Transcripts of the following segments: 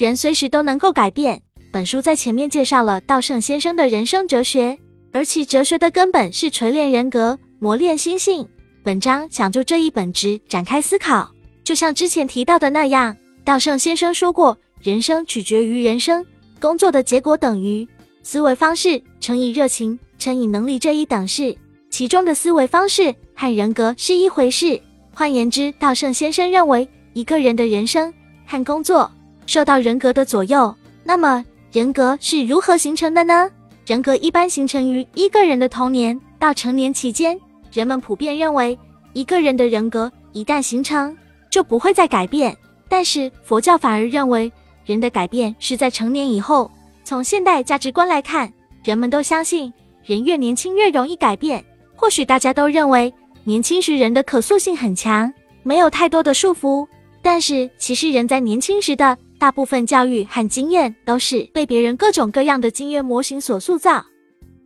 人随时都能够改变。本书在前面介绍了稻盛先生的人生哲学，而其哲学的根本是锤炼人格、磨练心性。本章想就这一本质展开思考。就像之前提到的那样，稻盛先生说过：“人生取决于人生，工作的结果等于思维方式乘以热情乘以能力这一等式，其中的思维方式和人格是一回事。换言之，稻盛先生认为，一个人的人生和工作受到人格的左右。那么，人格是如何形成的呢？人格一般形成于一个人的童年到成年期间。人们普遍认为，一个人的人格一旦形成，就不会再改变。但是佛教反而认为，人的改变是在成年以后。从现代价值观来看，人们都相信人越年轻越容易改变。或许大家都认为年轻时人的可塑性很强，没有太多的束缚。但是其实人在年轻时的大部分教育和经验都是被别人各种各样的经验模型所塑造，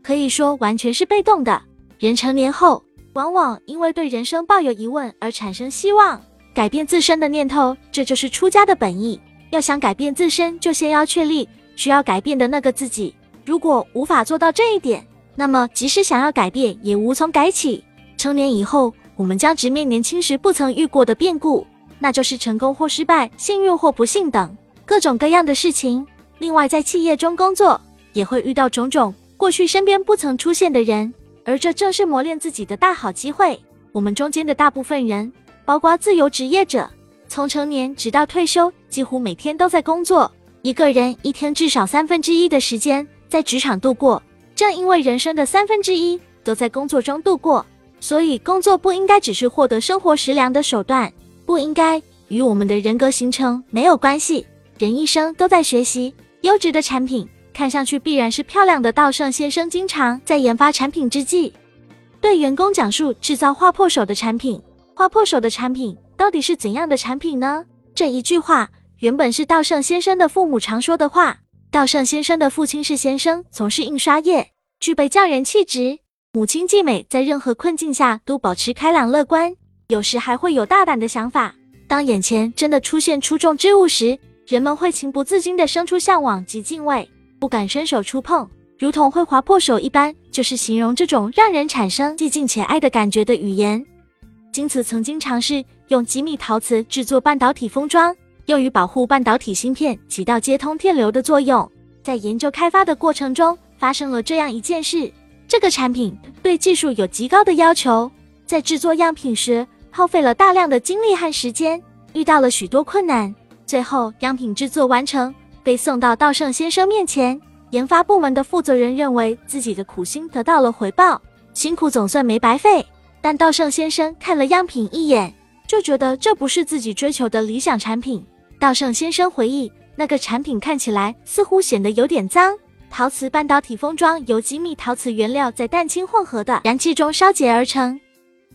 可以说完全是被动的。人成年后，往往因为对人生抱有疑问而产生希望改变自身的念头，这就是出家的本意。要想改变自身，就先要确立。需要改变的那个自己，如果无法做到这一点，那么即使想要改变，也无从改起。成年以后，我们将直面年轻时不曾遇过的变故，那就是成功或失败、幸运或不幸等各种各样的事情。另外，在企业中工作，也会遇到种种过去身边不曾出现的人，而这正是磨练自己的大好机会。我们中间的大部分人，包括自由职业者，从成年直到退休，几乎每天都在工作。一个人一天至少三分之一的时间在职场度过，正因为人生的三分之一都在工作中度过，所以工作不应该只是获得生活食粮的手段，不应该与我们的人格形成没有关系。人一生都在学习，优质的产品看上去必然是漂亮的。稻盛先生经常在研发产品之际，对员工讲述制造划破手的产品。划破手的产品到底是怎样的产品呢？这一句话。原本是稻盛先生的父母常说的话。稻盛先生的父亲是先生，从事印刷业，具备匠人气质。母亲季美在任何困境下都保持开朗乐观，有时还会有大胆的想法。当眼前真的出现出众之物时，人们会情不自禁地生出向往及敬畏，不敢伸手触碰，如同会划破手一般，就是形容这种让人产生既敬且爱的感觉的语言。金子曾经尝试用吉米陶瓷制作半导体封装。用于保护半导体芯片，起到接通电流的作用。在研究开发的过程中，发生了这样一件事：这个产品对技术有极高的要求，在制作样品时耗费了大量的精力和时间，遇到了许多困难。最后，样品制作完成，被送到稻盛先生面前。研发部门的负责人认为自己的苦心得到了回报，辛苦总算没白费。但稻盛先生看了样品一眼，就觉得这不是自己追求的理想产品。稻盛先生回忆，那个产品看起来似乎显得有点脏。陶瓷半导体封装由精密陶瓷原料在氮氢混合的燃气中烧结而成，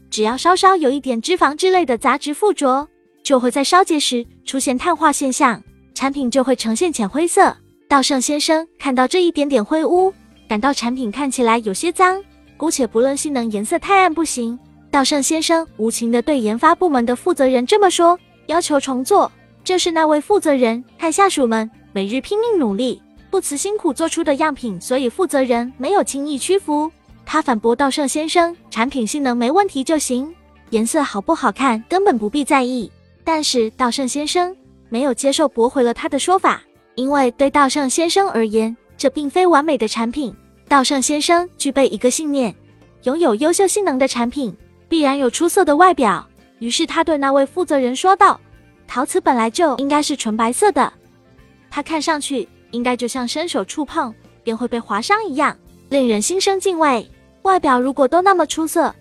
只要稍稍有一点脂肪之类的杂质附着，就会在烧结时出现碳化现象，产品就会呈现浅灰色。稻盛先生看到这一点点灰污，感到产品看起来有些脏，姑且不论性能，颜色太暗不行。稻盛先生无情地对研发部门的负责人这么说，要求重做。这是那位负责人和下属们每日拼命努力、不辞辛苦做出的样品，所以负责人没有轻易屈服。他反驳稻盛先生：“产品性能没问题就行，颜色好不好看根本不必在意。”但是稻盛先生没有接受，驳回了他的说法，因为对稻盛先生而言，这并非完美的产品。稻盛先生具备一个信念：拥有优秀性能的产品必然有出色的外表。于是他对那位负责人说道。陶瓷本来就应该是纯白色的，它看上去应该就像伸手触碰便会被划伤一样，令人心生敬畏。外表如果都那么出色，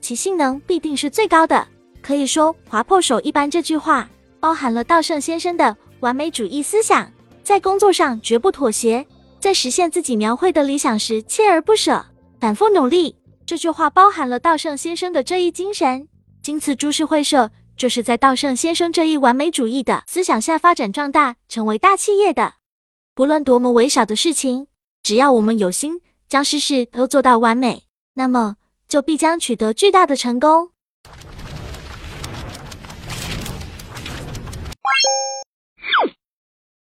其性能必定是最高的。可以说“划破手一般”这句话包含了稻盛先生的完美主义思想，在工作上绝不妥协，在实现自己描绘的理想时锲而不舍，反复努力。这句话包含了稻盛先生的这一精神。今次株式会社。就是在稻盛先生这一完美主义的思想下发展壮大，成为大企业的。不论多么微小的事情，只要我们有心将事事都做到完美，那么就必将取得巨大的成功。